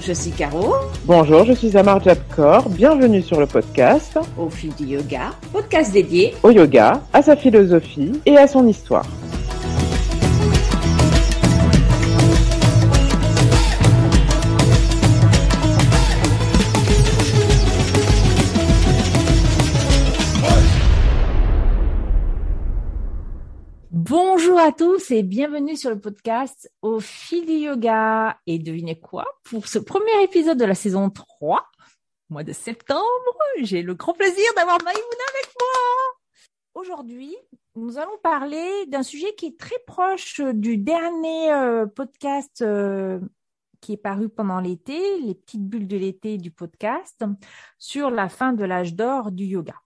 je suis Caro. Bonjour, je suis Amar Jabkor. Bienvenue sur le podcast Au fil du yoga, podcast dédié au yoga, à sa philosophie et à son histoire. À tous et bienvenue sur le podcast Au fil du yoga. Et devinez quoi? Pour ce premier épisode de la saison 3, mois de septembre, j'ai le grand plaisir d'avoir Maïmouna avec moi. Aujourd'hui, nous allons parler d'un sujet qui est très proche du dernier euh, podcast euh, qui est paru pendant l'été, les petites bulles de l'été du podcast, sur la fin de l'âge d'or du yoga.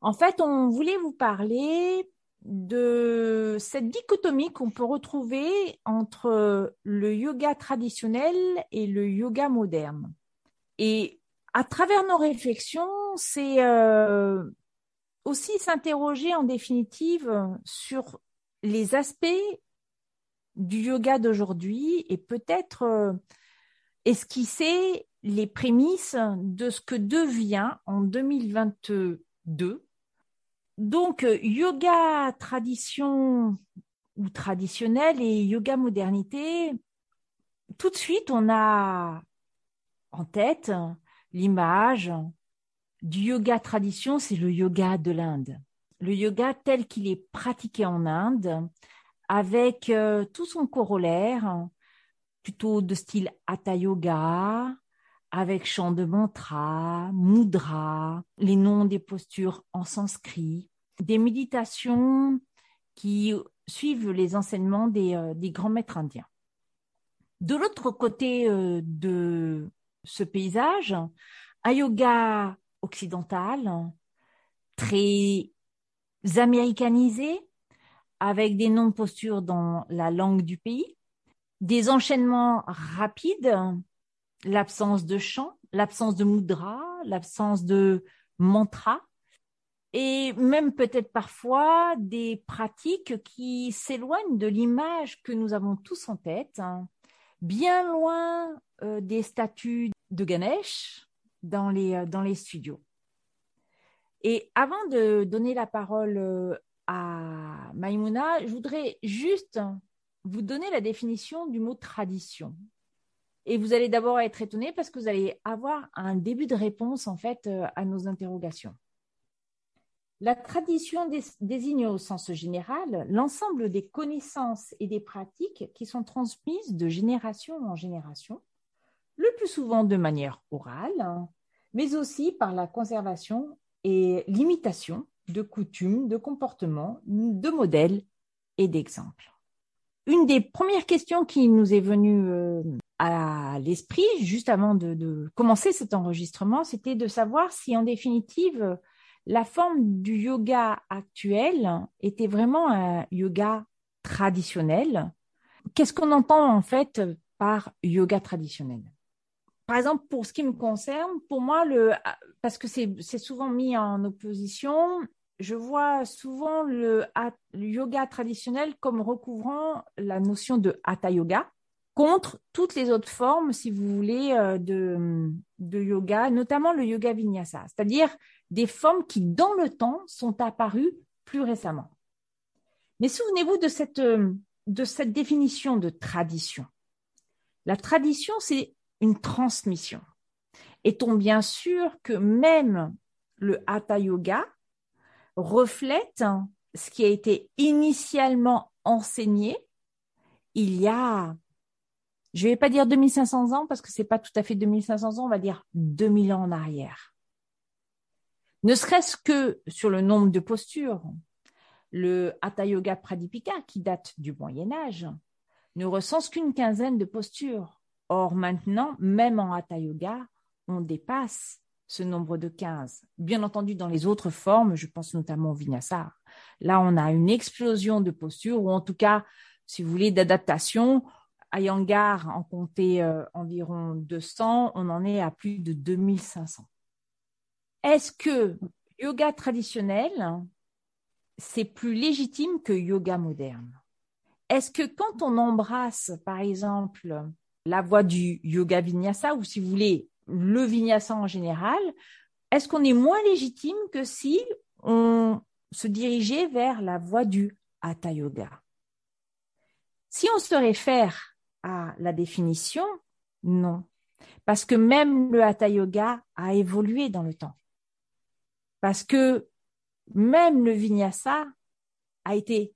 En fait, on voulait vous parler de cette dichotomie qu'on peut retrouver entre le yoga traditionnel et le yoga moderne. Et à travers nos réflexions, c'est euh, aussi s'interroger en définitive sur les aspects du yoga d'aujourd'hui et peut-être euh, esquisser les prémices de ce que devient en 2022 donc, euh, yoga tradition ou traditionnel et yoga modernité, tout de suite, on a en tête l'image du yoga tradition, c'est le yoga de l'Inde. Le yoga tel qu'il est pratiqué en Inde, avec euh, tout son corollaire, plutôt de style hatha yoga, avec chant de mantra, mudra, les noms des postures en sanskrit, des méditations qui suivent les enseignements des, euh, grands maîtres indiens. De l'autre côté euh, de ce paysage, un yoga occidental, très américanisé, avec des noms de postures dans la langue du pays, des enchaînements rapides l'absence de chant, l'absence de mudra, l'absence de mantra, et même peut-être parfois des pratiques qui s'éloignent de l'image que nous avons tous en tête, hein, bien loin euh, des statues de Ganesh dans les, euh, dans les studios. Et avant de donner la parole euh, à Maïmouna, je voudrais juste vous donner la définition du mot tradition. Et vous allez d'abord être étonné parce que vous allez avoir un début de réponse en fait à nos interrogations. La tradition désigne au sens général l'ensemble des connaissances et des pratiques qui sont transmises de génération en génération, le plus souvent de manière orale, mais aussi par la conservation et l'imitation de coutumes, de comportements, de modèles et d'exemples. Une des premières questions qui nous est venue euh, à l'esprit, juste avant de, commencer cet enregistrement, c'était de savoir si en définitive la forme du yoga actuel était vraiment un yoga traditionnel. Qu'est-ce qu'on entend en fait par yoga traditionnel? Par exemple, pour ce qui me concerne, pour moi, le, parce que c'est souvent mis en opposition, je vois souvent le, le, yoga traditionnel comme recouvrant la notion de hatha yoga, contre toutes les autres formes, si vous voulez, euh, de, yoga, notamment le yoga vinyasa, c'est-à-dire des formes qui, dans le temps, sont apparues plus récemment. Mais souvenez-vous de cette, euh, de cette définition de tradition. La tradition, c'est une transmission. Est-on bien sûr que même le hatha yoga reflète ce qui a été initialement enseigné il y a je ne vais pas dire 2500 ans parce que c'est pas tout à fait 2500 ans, on va dire 2000 ans en arrière. Ne serait-ce que sur le nombre de postures, le Hatha Yoga Pradipika, qui date du Moyen Âge, ne recense qu'une quinzaine de postures. Or maintenant, même en Hatha Yoga, on dépasse ce nombre de 15. Bien entendu, dans les autres formes, je pense notamment au Vinyasa, là, on a une explosion de postures, ou en tout cas, si vous voulez, d'adaptation à Yangar, en comptait euh, environ 200, on en est à plus de 2500. Est-ce que yoga traditionnel, c'est plus légitime que yoga moderne? Est-ce que quand on embrasse, par exemple, la voie du yoga vinyasa ou si vous voulez le vinyasa en général, est-ce qu'on est moins légitime que si on se dirigeait vers la voie du hatha yoga? Si on se réfère à la définition, non. Parce que même le hatha yoga a évolué dans le temps. Parce que même le vinyasa a été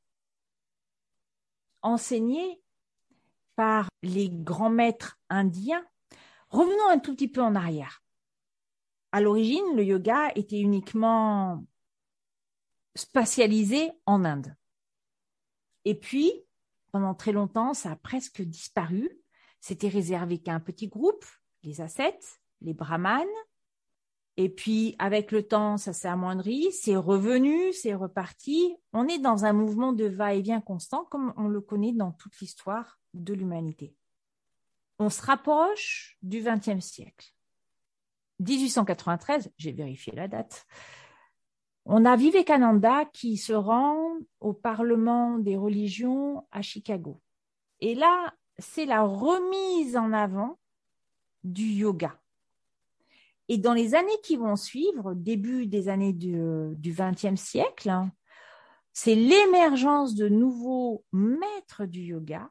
enseigné par les grands maîtres indiens. Revenons un tout petit peu en arrière. À l'origine, le yoga était uniquement spatialisé en Inde. Et puis, pendant très longtemps, ça a presque disparu. C'était réservé qu'à un petit groupe, les ascètes, les brahmanes. Et puis, avec le temps, ça s'est amoindri, c'est revenu, c'est reparti. On est dans un mouvement de va-et-vient constant, comme on le connaît dans toute l'histoire de l'humanité. On se rapproche du XXe siècle. 1893, j'ai vérifié la date, on a Vivekananda qui se rend au Parlement des religions à Chicago. Et là, c'est la remise en avant du yoga. Et dans les années qui vont suivre, début des années du XXe siècle, hein, c'est l'émergence de nouveaux maîtres du yoga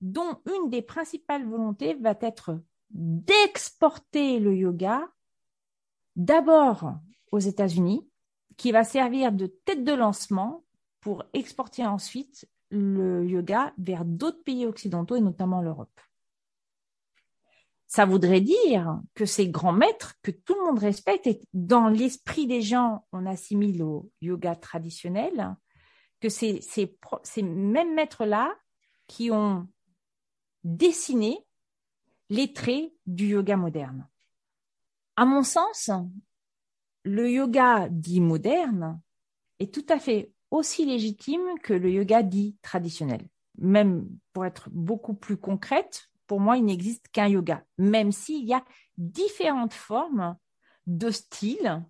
dont une des principales volontés va être d'exporter le yoga d'abord aux États-Unis, qui va servir de tête de lancement pour exporter ensuite le yoga vers d'autres pays occidentaux et notamment l'Europe. Ça voudrait dire que ces grands maîtres que tout le monde respecte et dans l'esprit des gens, on assimile au yoga traditionnel, que ces, ces mêmes maîtres-là qui ont dessiner les traits du yoga moderne. À mon sens, le yoga dit moderne est tout à fait aussi légitime que le yoga dit traditionnel. Même pour être beaucoup plus concrète, pour moi, il n'existe qu'un yoga, même s'il y a différentes formes de style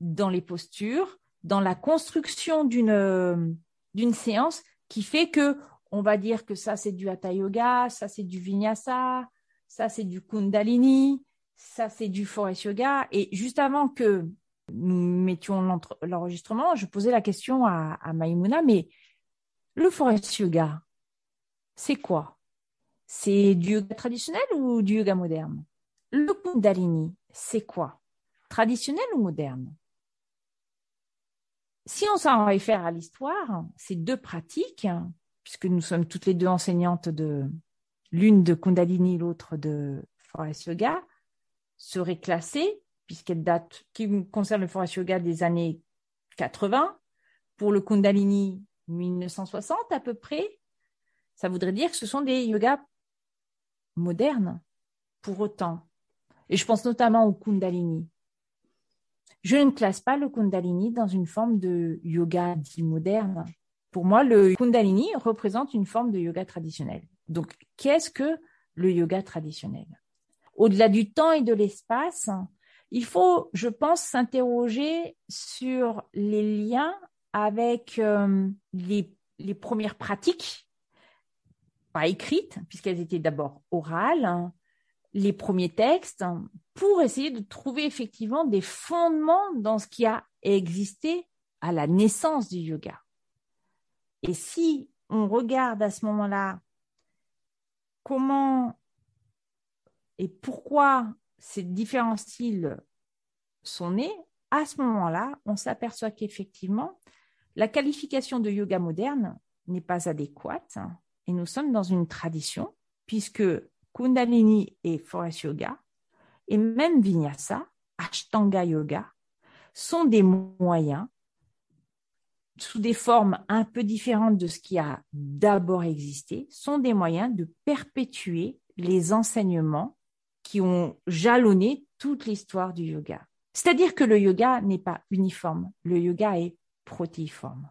dans les postures, dans la construction d'une d'une séance qui fait que on va dire que ça c'est du hatha yoga, ça c'est du vinyasa, ça c'est du kundalini, ça c'est du forest yoga. Et juste avant que nous mettions l'enregistrement, je posais la question à, à Maïmouna, mais le forest yoga, c'est quoi? C'est du yoga traditionnel ou du yoga moderne? Le kundalini, c'est quoi? Traditionnel ou moderne? Si on s'en réfère à l'histoire, ces deux pratiques puisque nous sommes toutes les deux enseignantes de l'une de Kundalini, l'autre de Forest Yoga, serait classée, puisqu'elle date, qui concerne le Forest Yoga des années 80, pour le Kundalini 1960 à peu près, ça voudrait dire que ce sont des yogas modernes, pour autant. Et je pense notamment au Kundalini. Je ne classe pas le Kundalini dans une forme de yoga dit moderne, pour moi, le Kundalini représente une forme de yoga traditionnel. Donc, qu'est-ce que le yoga traditionnel? Au-delà du temps et de l'espace, il faut, je pense, s'interroger sur les liens avec euh, les, premières pratiques, pas écrites, puisqu'elles étaient d'abord orales, hein, les premiers textes, pour essayer de trouver effectivement des fondements dans ce qui a existé à la naissance du yoga. Et si on regarde à ce moment-là comment et pourquoi ces différents styles sont nés, à ce moment-là, on s'aperçoit qu'effectivement, la qualification de yoga moderne n'est pas adéquate et nous sommes dans une tradition puisque Kundalini et Forest Yoga et même Vinyasa, Ashtanga Yoga sont des moyens sous des formes un peu différentes de ce qui a d'abord existé, sont des moyens de perpétuer les enseignements qui ont jalonné toute l'histoire du yoga. C'est-à-dire que le yoga n'est pas uniforme, le yoga est protéiforme.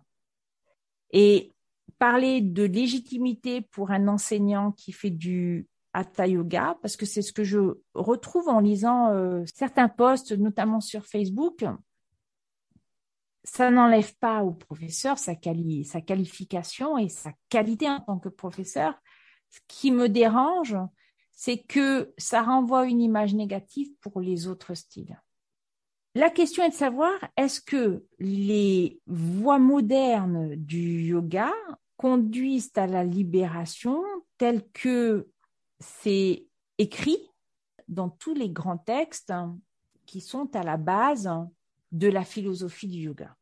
Et parler de légitimité pour un enseignant qui fait du hatha yoga, parce que c'est ce que je retrouve en lisant euh, certains posts, notamment sur Facebook, ça n'enlève pas au professeur sa, sa qualification et sa qualité en tant que professeur. Ce qui me dérange, c'est que ça renvoie une image négative pour les autres styles. La question est de savoir, est-ce que les voies modernes du yoga conduisent à la libération telle que c'est écrit dans tous les grands textes qui sont à la base de la philosophie du yoga?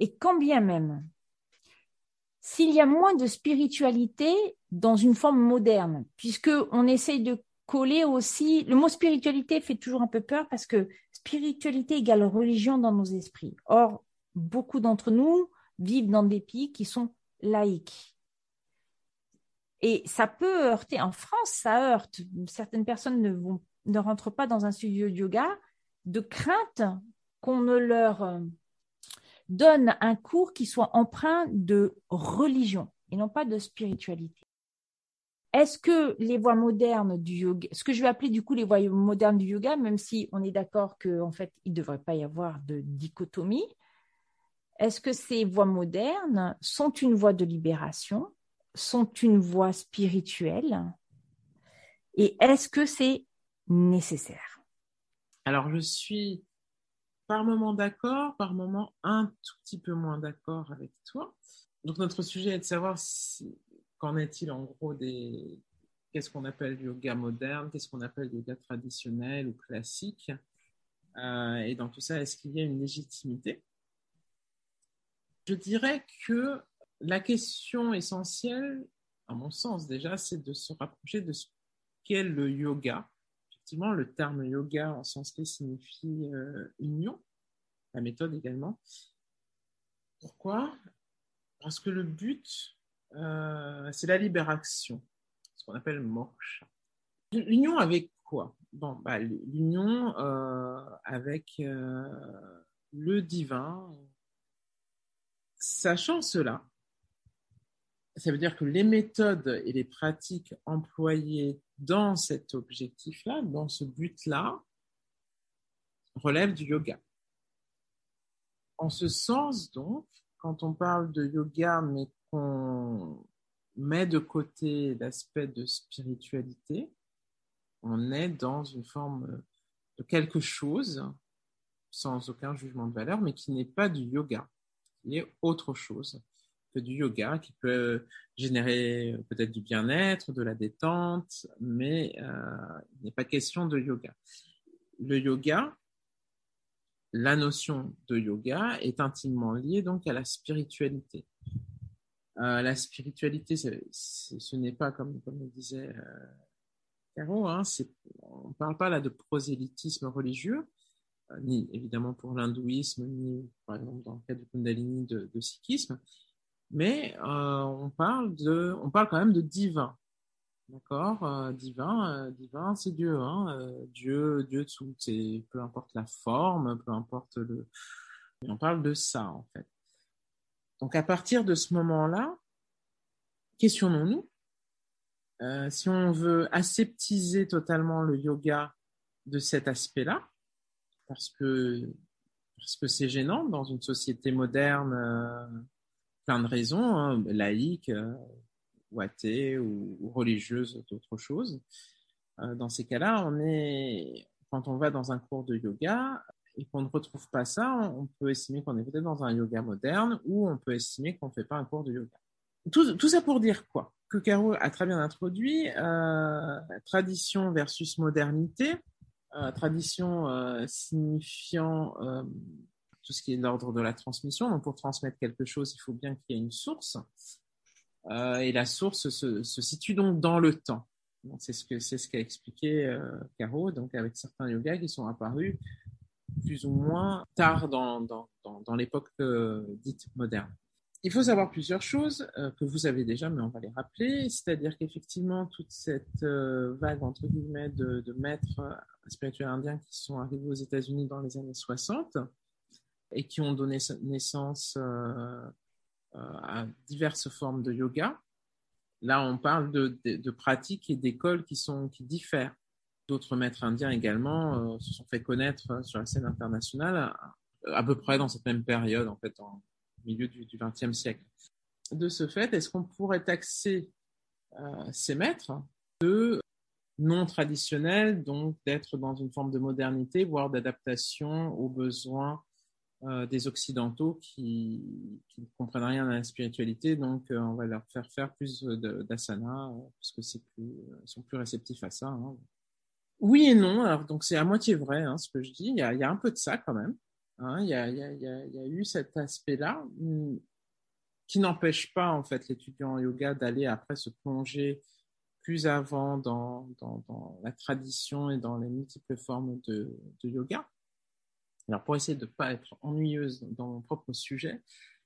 Et quand bien même, s'il y a moins de spiritualité dans une forme moderne, puisque on essaye de coller aussi, le mot spiritualité fait toujours un peu peur parce que spiritualité égale religion dans nos esprits. Or, beaucoup d'entre nous vivent dans des pays qui sont laïques. Et ça peut heurter. En France, ça heurte. Certaines personnes ne, vont, ne rentrent pas dans un studio de yoga de crainte qu'on ne leur euh, donne un cours qui soit empreint de religion et non pas de spiritualité. Est-ce que les voies modernes du yoga, ce que je vais appeler du coup les voies modernes du yoga, même si on est d'accord qu'en fait il ne devrait pas y avoir de dichotomie, est-ce que ces voies modernes sont une voie de libération, sont une voie spirituelle, et est-ce que c'est nécessaire? Alors je suis par moment d'accord, par moment un tout petit peu moins d'accord avec toi. Donc notre sujet est de savoir si, qu'en est-il en gros des qu'est-ce qu'on appelle yoga moderne, qu'est-ce qu'on appelle yoga traditionnel ou classique, euh, et dans tout ça, est-ce qu'il y a une légitimité? Je dirais que la question essentielle, à mon sens déjà, c'est de se rapprocher de ce qu'est le yoga. Effectivement, le terme yoga en sanskrit signifie euh, union, la méthode également. Pourquoi? Parce que le but euh, c'est la libération, ce qu'on appelle moksha. L'union avec quoi? Bon, bah, L'union euh, avec le divin. Sachant cela, ça veut dire que les méthodes et les pratiques employées dans cet objectif-là, dans ce but-là, relèvent du yoga. En ce sens, donc, quand on parle de yoga, mais on met de côté l'aspect de spiritualité, on est dans une forme de quelque chose, sans aucun jugement de valeur, mais qui n'est pas du yoga, qui est autre chose du yoga, qui peut générer peut-être du bien-être, de la détente, mais euh, il n'est pas question de yoga. Le yoga, la notion de yoga est intimement liée donc à la spiritualité. Euh, la spiritualité, ce n'est pas comme, comme le disait euh, Caro, hein, on ne parle pas là de prosélytisme religieux, euh, ni évidemment pour l'hindouisme, ni par exemple dans le cas du Kundalini de, de sikhisme, mais euh, on, parle de, on parle quand même de divin. D'accord euh, Divin, divin c'est Dieu. Hein, Dieu, Dieu tout, peu importe la forme, peu importe le. on parle de ça en fait. Donc à partir de ce moment-là, questionnons-nous. Euh, si on veut aseptiser totalement le yoga de cet aspect-là, parce que parce que c'est gênant dans une société moderne, euh, plein de raisons, hein, laïque, euh, ou athée ou, ou religieuse, d'autres choses. dans ces cas-là, on est quand on va dans un cours de yoga, et qu'on ne retrouve pas ça, on peut estimer qu'on est peut-être dans un yoga moderne ou on peut estimer qu'on ne fait pas un cours de yoga. Tout, ça pour dire quoi? Que Caro a très bien introduit, euh, tradition versus modernité, euh, tradition euh, signifiant euh, tout ce qui est l'ordre de la transmission. Donc pour transmettre quelque chose, il faut bien qu'il y ait une source. Euh, et la source se, situe donc dans le temps. C'est ce c'est ce qu'a expliqué euh, Caro, donc avec certains yogas qui sont apparus plus ou moins tard dans, dans, dans, l'époque euh, dite moderne. Il faut savoir plusieurs choses que vous avez déjà, mais on va les rappeler. C'est-à-dire qu'effectivement, toute cette vague, entre guillemets, de maîtres spirituels indiens qui sont arrivés aux États-Unis dans les années 60 et qui ont donné naissance à diverses formes de yoga. Là, on parle de, pratiques et d'écoles qui, qui diffèrent D'autres maîtres indiens également euh, se sont fait connaître euh, sur la scène internationale euh, à, peu près dans cette même période, en fait, en milieu du XXe siècle. De ce fait, est-ce qu'on pourrait taxer ces maîtres de non traditionnel, donc d'être dans une forme de modernité, voire d'adaptation aux besoins euh, des Occidentaux qui, ne comprennent rien à la spiritualité. Donc, euh, on va leur faire faire plus d'asana, euh, parce que c'est plus, ils sont plus réceptifs à ça. Hein. Oui et non. Alors, donc c'est à moitié vrai hein, ce que je dis. Il y, a, il y, a, un peu de ça quand même. Hein. Il, y a, il, y a, il, y a, eu cet aspect-là hmm, qui n'empêche pas en fait l'étudiant en yoga d'aller après se plonger plus avant dans, dans, dans, la tradition et dans les multiples formes de, de yoga. Alors pour essayer de ne pas être ennuyeuse dans mon propre sujet,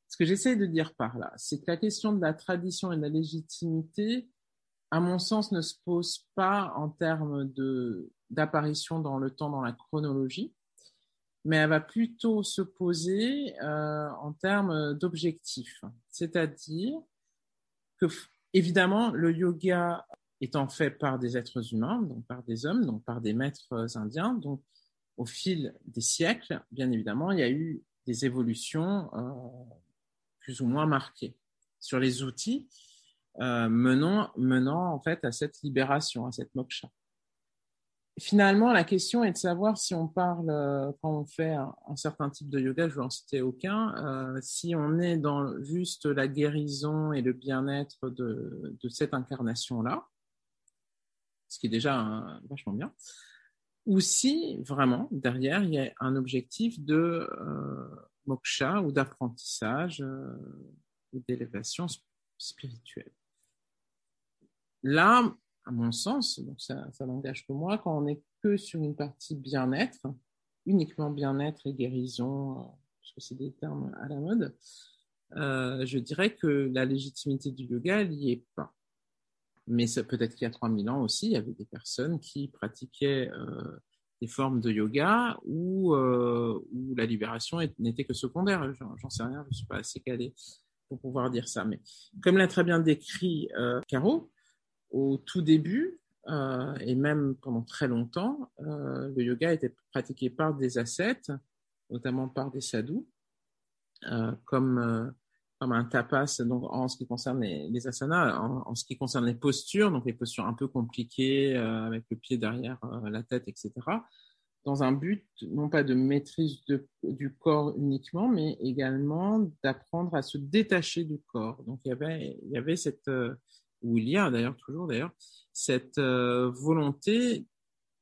ce que j'essaie de dire par là, c'est que la question de la tradition et de la légitimité, à mon sens, ne se pose pas en termes de d'apparition dans le temps, dans la chronologie, mais elle va plutôt se poser euh, en termes d'objectifs. C'est-à-dire que, évidemment, le yoga étant fait par des êtres humains, donc par des hommes, donc par des maîtres indiens, donc au fil des siècles, bien évidemment, il y a eu des évolutions euh, plus ou moins marquées sur les outils euh, menant, menant en fait à cette libération, à cette moksha. Finalement, la question est de savoir si on parle, euh, quand on fait un, certain type de yoga, je ne vais en citer aucun, si on est dans juste la guérison et le bien-être de, de cette incarnation-là, ce qui est déjà vachement bien, ou si vraiment derrière il y a un objectif de euh, moksha ou d'apprentissage euh, ou d'élévation spirituelle. Là, à mon sens, donc ça, ça n'engage que moi, quand on n'est que sur une partie bien-être, uniquement bien-être et guérison, euh, parce que c'est des termes à la mode, euh, je dirais que la légitimité du yoga n'y est pas. Mais peut-être qu'il y a 3000 ans aussi, il y avait des personnes qui pratiquaient euh, des formes de yoga où, euh, la libération n'était que secondaire. J'en sais rien, je ne suis pas assez calé pour pouvoir dire ça. Mais comme l'a très bien décrit euh, Caro, au tout début, et même pendant très longtemps, le yoga était pratiqué par des ascètes, notamment par des sadhus, comme comme un tapas donc en ce qui concerne les, asanas, en, ce qui concerne les postures, donc les postures un peu compliquées euh, avec le pied derrière euh, la tête, etc. Dans un but non pas de maîtrise du corps uniquement, mais également d'apprendre à se détacher du corps. Donc il y avait il y avait cette euh, ou il y a d'ailleurs toujours d'ailleurs cette volonté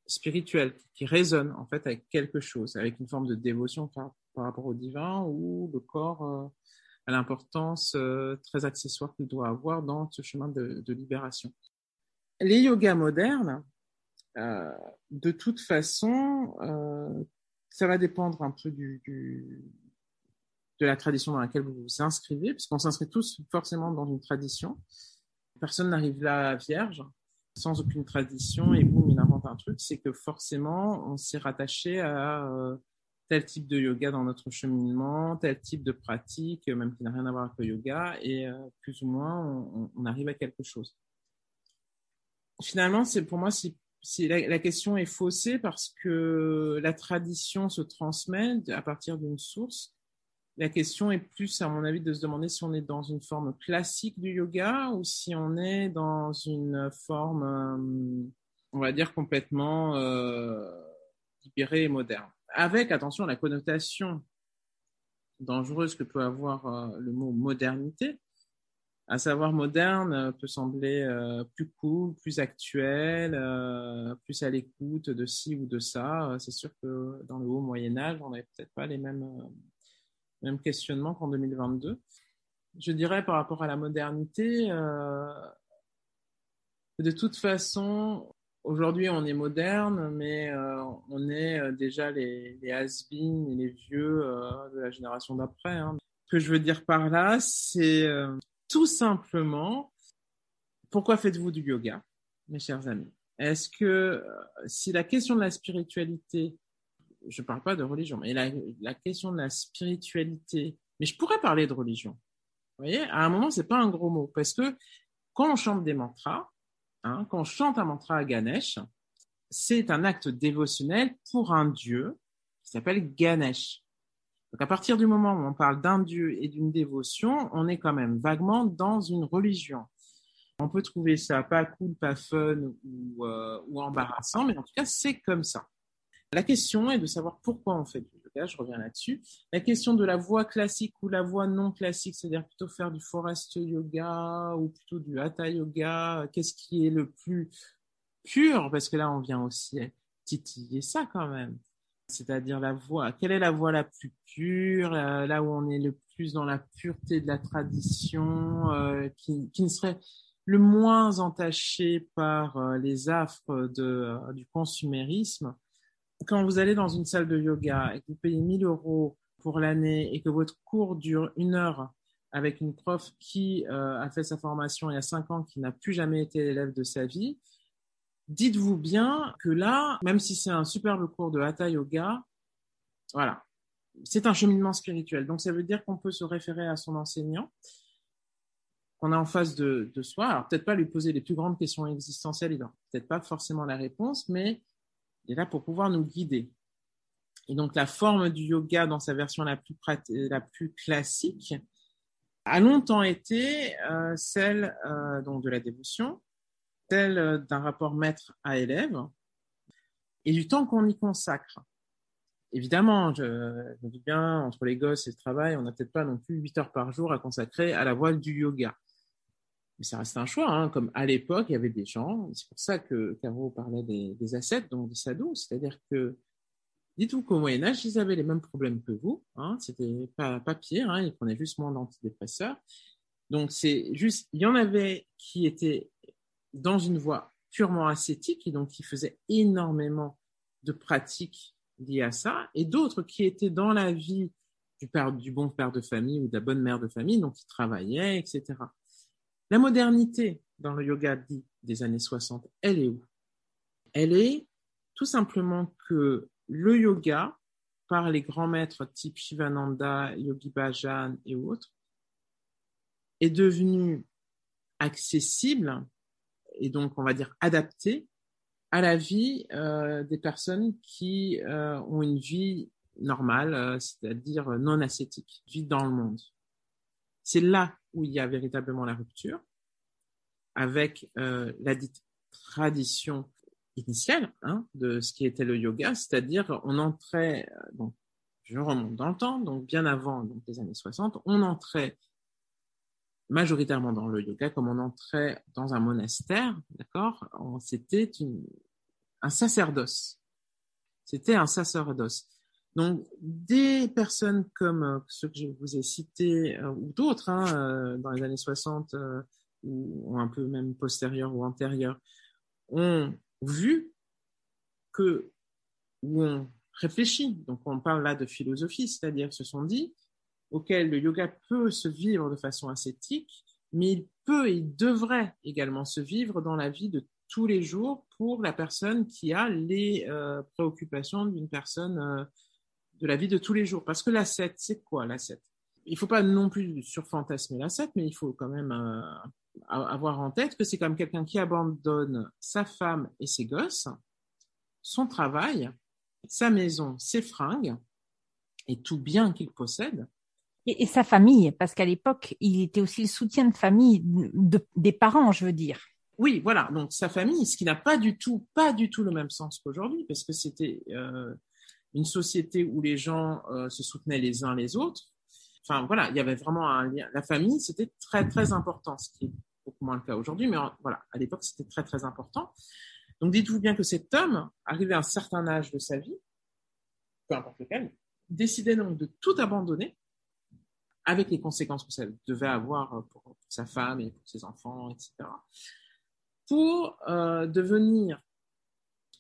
spirituelle qui résonne en fait avec quelque chose, avec une forme de dévotion par, par rapport au divin ou le corps à l'importance euh, très accessoire qu'il doit avoir dans ce chemin de, libération. Les yogas modernes, euh, de toute façon, euh, ça va dépendre un peu de la tradition dans laquelle vous vous inscrivez, puisqu'on s'inscrit tous forcément dans une tradition. Personne n'arrive là vierge, sans aucune tradition, et boum, il invente un truc, c'est que forcément, on s'est rattaché à tel type de yoga dans notre cheminement, tel type de pratique, même qui n'a rien à voir avec le yoga, et euh, plus ou moins, on, arrive à quelque chose. Finalement, c'est pour moi, si, la, question est faussée parce que la tradition se transmet à partir d'une source. La question est plus, à mon avis, de se demander si on est dans une forme classique du yoga ou si on est dans une forme, euh, on va dire, complètement euh, libérée et moderne avec, attention, la connotation dangereuse que peut avoir euh, le mot modernité. À savoir moderne euh, peut sembler euh, plus cool, plus actuel, plus à l'écoute de ci ou de ça. C'est sûr que dans le haut Moyen Âge, on n'avait peut-être pas les mêmes, mêmes questionnements qu'en 2022. Je dirais par rapport à la modernité, de toute façon, Aujourd'hui, on est moderne, mais euh, on est euh, déjà les, les has-been et les vieux euh, de la génération d'après. Hein. Ce que je veux dire par là, c'est tout simplement, pourquoi faites-vous du yoga, mes chers amis? Est-ce que si la question de la spiritualité, je ne parle pas de religion, mais la, la, question de la spiritualité, mais je pourrais parler de religion. Vous voyez, à un moment, c'est pas un gros mot, parce que quand on chante des mantras, Hein, quand on chante un mantra à Ganesh, c'est un acte dévotionnel pour un dieu qui s'appelle Ganesh. Donc à partir du moment où on parle d'un dieu et d'une dévotion, on est quand même vaguement dans une religion. On peut trouver ça pas cool, pas fun ou, euh, ou embarrassant, mais en tout cas, c'est comme ça. La question est de savoir pourquoi on fait du yoga, je reviens là-dessus. La question de la voie classique ou la voie non classique, c'est-à-dire plutôt faire du forest yoga ou plutôt du hatha yoga, qu'est-ce qui est le plus pur? Parce que là, on vient aussi titiller ça quand même. C'est-à-dire la voie, quelle est la voie la plus pure, là où on est le plus dans la pureté de la tradition, euh, qui, ne serait le moins entaché par euh, les affres euh, du consumérisme? Quand vous allez dans une salle de yoga et que vous payez 1000 euros pour l'année et que votre cours dure une heure avec une prof qui euh, a fait sa formation il y a cinq ans, qui n'a plus jamais été élève de sa vie, dites-vous bien que là, même si c'est un superbe cours de hatha yoga, voilà, c'est un cheminement spirituel. Donc ça veut dire qu'on peut se référer à son enseignant qu'on a en face de, soi. Alors peut-être pas lui poser les plus grandes questions existentielles, il n'a peut-être pas forcément la réponse, mais il est là pour pouvoir nous guider. Et donc la forme du yoga dans sa version la plus, plus classique a longtemps été euh, celle euh, donc de la dévotion, celle d'un rapport maître à élève et du temps qu'on y consacre. Évidemment, je, me dis bien, entre les gosses et le travail, on n'a peut-être pas non plus 8 heures par jour à consacrer à la voile du yoga mais ça reste un choix. Hein. Comme à l'époque, il y avait des gens, c'est pour ça que Caro parlait des, ascètes, donc des sadhus, c'est-à-dire que, dites-vous qu'au Moyen-Âge, ils avaient les mêmes problèmes que vous, hein. c'était pas, pire, hein. ils prenaient juste moins d'antidépresseurs. Donc c'est juste, il y en avait qui étaient dans une voie purement ascétique et donc qui faisaient énormément de pratiques liées à ça, et d'autres qui étaient dans la vie du, du bon père de famille ou de la bonne mère de famille, donc qui travaillaient, etc. La modernité dans le yoga dit des années 60, elle est où? Elle est tout simplement que le yoga, par les grands maîtres type Shivananda, Yogi Bhajan et autres, est devenu accessible et donc on va dire adapté à la vie euh, des personnes qui euh, ont une vie normale, euh, c'est-à-dire non ascétique, vie dans le monde. C'est là où il y a véritablement la rupture avec euh, la dite tradition initiale hein, de ce qui était le yoga, c'est-à-dire on entrait, euh, donc je remonte dans le temps, donc bien avant donc les années 60, on entrait majoritairement dans le yoga comme on entrait dans un monastère, d'accord? C'était un sacerdoce. C'était un sacerdoce. Donc, des personnes comme euh, ceux que je vous ai cités, euh, ou d'autres, hein, euh, dans les années 60, ou, un peu même postérieurs ou antérieurs, ont vu que, ou ont réfléchi, donc on parle là de philosophie, c'est-à-dire se sont dit, auquel le yoga peut se vivre de façon ascétique, mais il peut et il devrait également se vivre dans la vie de tous les jours pour la personne qui a les préoccupations d'une personne de la vie de tous les jours. Parce que l'ascète, c'est quoi l'ascète Il faut pas non plus surfantasmer l'ascète, mais il faut quand même euh, avoir en tête que c'est comme quelqu'un qui abandonne sa femme et ses gosses, son travail, sa maison, ses fringues et tout bien qu'il possède. Et, sa famille, parce qu'à l'époque, il était aussi le soutien de famille des parents, je veux dire. Oui, voilà. Donc sa famille, ce qui n'a pas du tout, pas du tout le même sens qu'aujourd'hui, parce que c'était euh, une société où les gens euh, se soutenaient les uns les autres. Enfin voilà, il y avait vraiment un lien. La famille, c'était très très important, ce qui est beaucoup moins le cas aujourd'hui, mais voilà, à l'époque, c'était très très important. Donc dites-vous bien que cet homme, arrivé à un certain âge de sa vie, peu importe lequel, décidait donc de tout abandonner, avec les conséquences que ça devait avoir pour, sa femme et pour ses enfants, etc., pour euh, devenir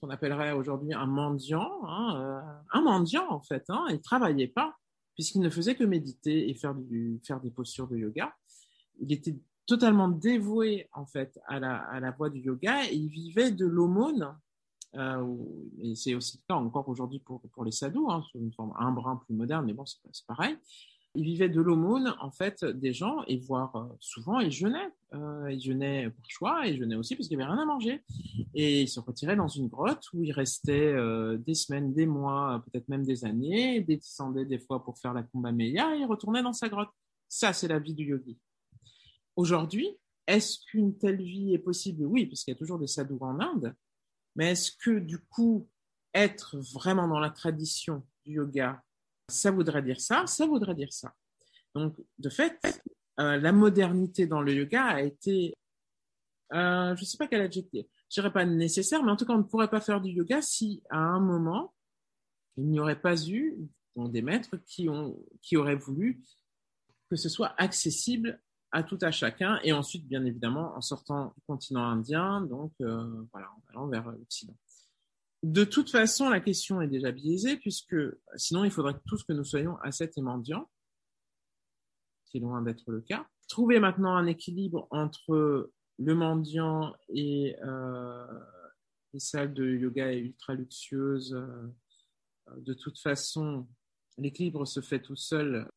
qu'on appellerait aujourd'hui un mendiant, hein, euh, un mendiant en fait. Hein, il travaillait pas puisqu'il ne faisait que méditer et faire du faire des postures de yoga. Il était totalement dévoué en fait à la à la voie du yoga et il vivait de l'aumône. Euh, et c'est aussi le cas encore aujourd'hui pour pour les sadhus, hein, sous une forme un brin plus moderne, mais bon c'est pareil il vivait de l'aumône en fait des gens et voire euh, souvent il jeûnait. Euh, il jeûnait par choix et il jeûnait aussi parce qu'il n'y avait rien à manger. Et il se retirait dans une grotte où il restait euh, des semaines, des mois, peut-être même des années, il descendait des fois pour faire la Kumbh Mela et il retournait dans sa grotte. Ça, c'est la vie du yogi. Aujourd'hui, est-ce qu'une telle vie est possible? Oui, parce qu'il y a toujours des sadhus en Inde. Mais est-ce que du coup, être vraiment dans la tradition du yoga, ça voudrait dire ça? Ça voudrait dire ça. Donc, de fait, euh, la modernité dans le yoga a été, euh, je ne sais pas quel adjectif, je dirais pas nécessaire, mais en tout cas, on ne pourrait pas faire du yoga si, à un moment, il n'y aurait pas eu des maîtres qui, ont, qui auraient voulu que ce soit accessible à tout à chacun, et ensuite, bien évidemment, en sortant du continent indien, donc euh, voilà, en allant vers l'Occident. De toute façon, la question est déjà biaisée, puisque sinon, il faudrait tous que nous soyons ascètes et mendiants, loin d'être le cas. Trouver maintenant un équilibre entre le mendiant et euh, les salles de yoga ultra luxueuses, euh, de toute façon, l'équilibre se fait tout seul.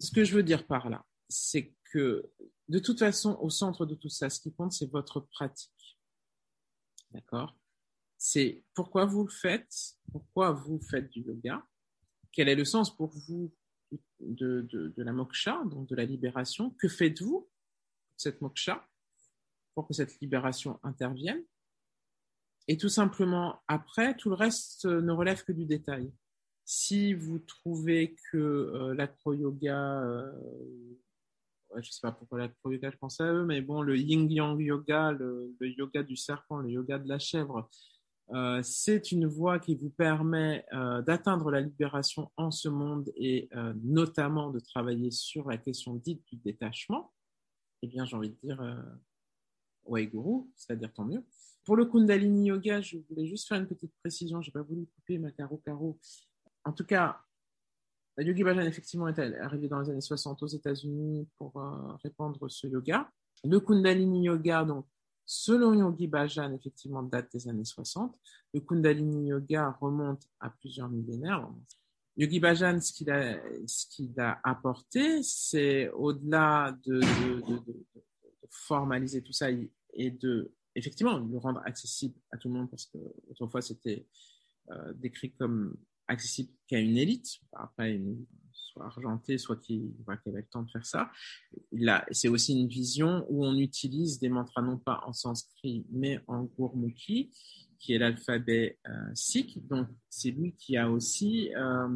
Ce que je veux dire par là, c'est que de toute façon, au centre de tout ça, ce qui compte, c'est votre pratique. D'accord? C'est pourquoi vous le faites, pourquoi vous faites du yoga, quel est le sens pour vous? De, de, la moksha, donc de la libération, que faites-vous cette moksha pour que cette libération intervienne? Et tout simplement, après, tout le reste ne relève que du détail. Si vous trouvez que euh, l'acro-yoga, euh, je sais pas pourquoi l'acro-yoga, je pense à eux, mais bon, le yin-yang yoga, le, yoga du serpent, le yoga de la chèvre, euh, c'est une voie qui vous permet euh, d'atteindre la libération en ce monde et euh, notamment de travailler sur la question dite du détachement. Eh bien, j'ai envie de dire, euh, Waiguru, c'est-à-dire tant mieux. Pour le Kundalini Yoga, je voulais juste faire une petite précision. J'ai pas voulu couper ma caro caro. En tout cas, Yogi Bhajan effectivement est arrivé dans les années 60 aux États-Unis pour répandre ce yoga. Le Kundalini Yoga, donc, selon Yogi Bhajan, effectivement, date des années 60. Le Kundalini Yoga remonte à plusieurs millénaires. Yogi Bhajan, ce qu'il a, apporté, c'est au-delà de, formaliser tout ça et de effectivement le rendre accessible à tout le monde parce que autrefois c'était euh, décrit comme accessible qu'à une élite, soit argentée, soit qui, voilà, qui avait le temps de faire ça. C'est aussi une vision où on utilise des mantras non pas en sanskrit mais en gurmukhi, qui est l'alphabet euh, sikh. Donc c'est lui qui a aussi euh,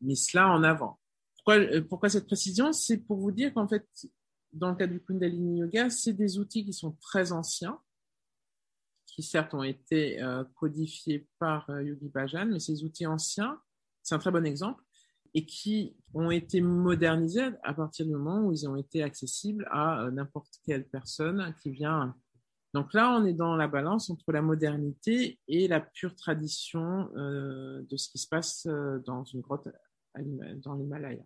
mis cela en avant. Pourquoi, euh, pourquoi cette précision? C'est pour vous dire qu'en fait, dans le cas du Kundalini Yoga, c'est des outils qui sont très anciens, qui certes ont été euh, codifiés par Yogi Bhajan, mais ces outils anciens, c'est un très bon exemple, et qui ont été modernisés à partir du moment où ils ont été accessibles à euh, n'importe quelle personne qui vient. Donc là, on est dans la balance entre la modernité et la pure tradition euh, de ce qui se passe dans une grotte dans l'Himalaya.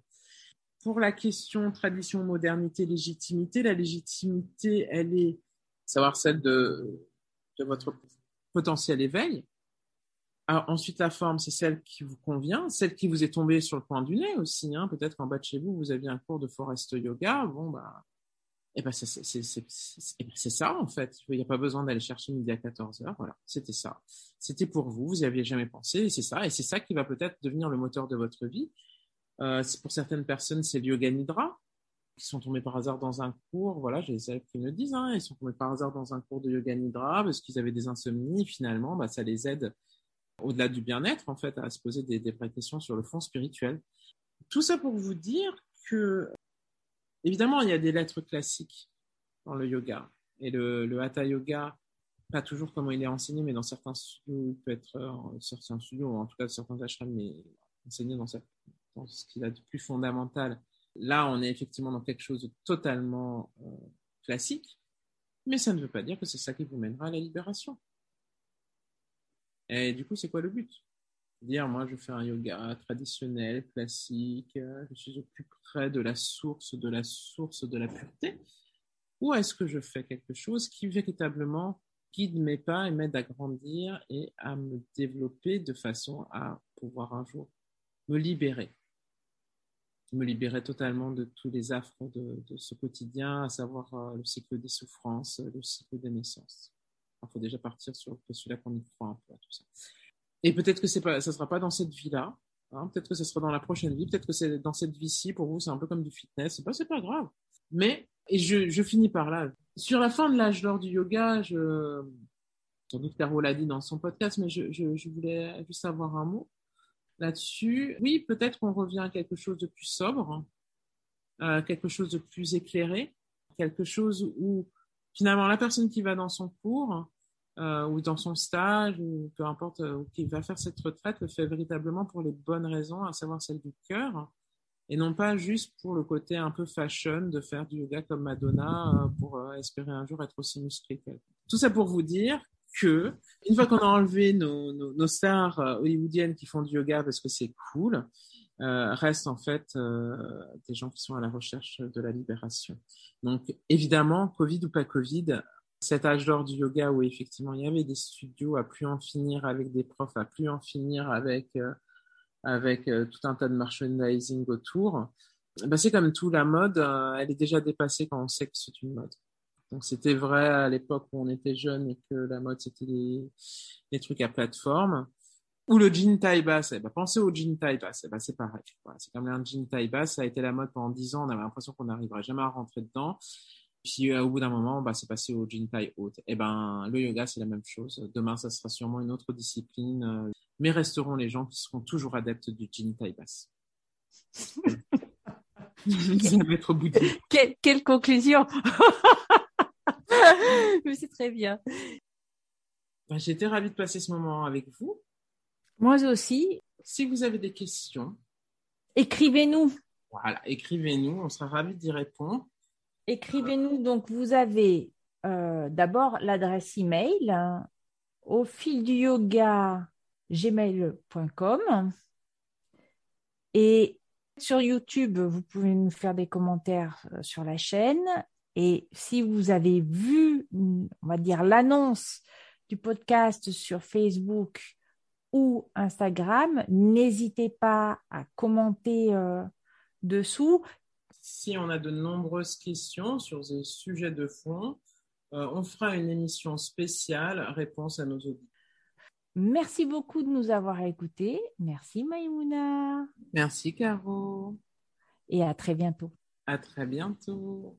Pour la question tradition, modernité, légitimité, la légitimité, elle est savoir celle de votre potentiel éveil. Ensuite, la forme, c'est celle qui vous convient, celle qui vous est tombée sur le point du nez aussi. Hein. Peut-être qu'en bas de chez vous, vous aviez un cours de forest yoga. Bon, bah, et eh ben, c'est ça, en fait. Il n'y a pas besoin d'aller chercher midi à 14 heures. Voilà, c'était ça. C'était pour vous, vous n'y aviez jamais pensé, c'est ça. Et c'est ça qui va peut-être devenir le moteur de votre vie. Euh, pour certaines personnes, c'est le yoga nidra, qui sont tombés par hasard dans un cours. Voilà, j'ai des élèves qui me disent, hein, ils sont tombés par hasard dans un cours de yoga nidra parce qu'ils avaient des insomnies. Finalement, bah, ça les aide au-delà du bien-être, en fait, à se poser des, des vraies questions sur le fond spirituel. Tout ça pour vous dire que, évidemment, il y a des lettres classiques dans le yoga. Et le, hatha yoga, pas toujours comment il est enseigné, mais dans certains studios, il peut être, euh, certains studios, en tout cas certains ashrams, mais enseigné dans ce qu'il a de plus fondamental. Là, on est effectivement dans quelque chose de totalement euh, classique, mais ça ne veut pas dire que c'est ça qui vous mènera à la libération. Et du coup, c'est quoi le but? Dire, moi, je fais un yoga traditionnel, classique, euh, je suis au plus près de la source, de la source de la pureté, ou est-ce que je fais quelque chose qui véritablement guide mes pas et m'aide à grandir et à me développer de façon à pouvoir un jour me libérer? Me libérer totalement de tous les affres de, ce quotidien, à savoir euh, le cycle des souffrances, le cycle des naissances. Il faut déjà partir sur le postulat qu'on y croit un peu tout ça. Et peut-être que c'est pas, ça sera pas dans cette vie-là. Hein, peut-être que ce sera dans la prochaine vie. Peut-être que c'est dans cette vie-ci pour vous, c'est un peu comme du fitness. C'est pas, pas grave. Mais et je, finis par là. Sur la fin de l'âge d'or du yoga, je, sans doute Caro l'a dit dans son podcast, mais je, je, je voulais juste avoir un mot là-dessus. Oui, peut-être qu'on revient à quelque chose de plus sobre, euh, quelque chose de plus éclairé, quelque chose où finalement la personne qui va dans son cours euh, ou dans son stage ou peu importe euh, qui va faire cette retraite le fait véritablement pour les bonnes raisons, à savoir celle du cœur et non pas juste pour le côté un peu fashion de faire du yoga comme Madonna euh, pour espérer un jour être aussi musclé qu'elle. Tout ça pour vous dire que une fois qu'on a enlevé nos, stars hollywoodiennes qui font du yoga parce que c'est cool, euh, restent en fait euh, des gens qui sont à la recherche de la libération. Donc évidemment, Covid ou pas Covid, cet âge d'or du yoga où effectivement il y avait des studios à plus en finir avec des profs, à plus en finir avec euh, avec euh, tout un tas de merchandising autour, ben, c'est comme tout, la mode, elle est déjà dépassée quand on sait que c'est une mode. Donc c'était vrai à l'époque où on était jeune et que la mode c'était les, les trucs à plateforme. Ou le jean taille basse, eh ben, pensez au jean taille basse, eh ben, c'est pareil. Voilà, c'est comme un jean taille basse, ça a été la mode pendant dix ans, on avait l'impression qu'on n'arriverait jamais à rentrer dedans. Puis euh, au bout d'un moment, bah, c'est passé au jean taille haute. Eh ben, le yoga, c'est la même chose. Demain, ça sera sûrement une autre discipline, euh, mais resteront les gens qui seront toujours adeptes du jean taille basse. quelle, quelle conclusion Mais c'est très bien. Bah, J'étais ravie de passer ce moment avec vous. Moi aussi. Si vous avez des questions, écrivez-nous. Voilà, écrivez-nous, on sera ravis d'y répondre. Écrivez-nous. Donc, vous avez euh, d'abord l'adresse email hein, au fil du yoga gmail.com et sur YouTube, vous pouvez nous faire des commentaires euh, sur la chaîne. Et si vous avez vu, on va dire, l'annonce du podcast sur Facebook ou Instagram, n'hésitez pas à commenter euh, dessous. Si on a de nombreuses questions sur des sujets de fond, euh, on fera une émission spéciale réponse à nos auditeurs. Merci beaucoup de nous avoir écoutés. Merci Maïmouna. Merci Caro. Et à très bientôt. À très bientôt.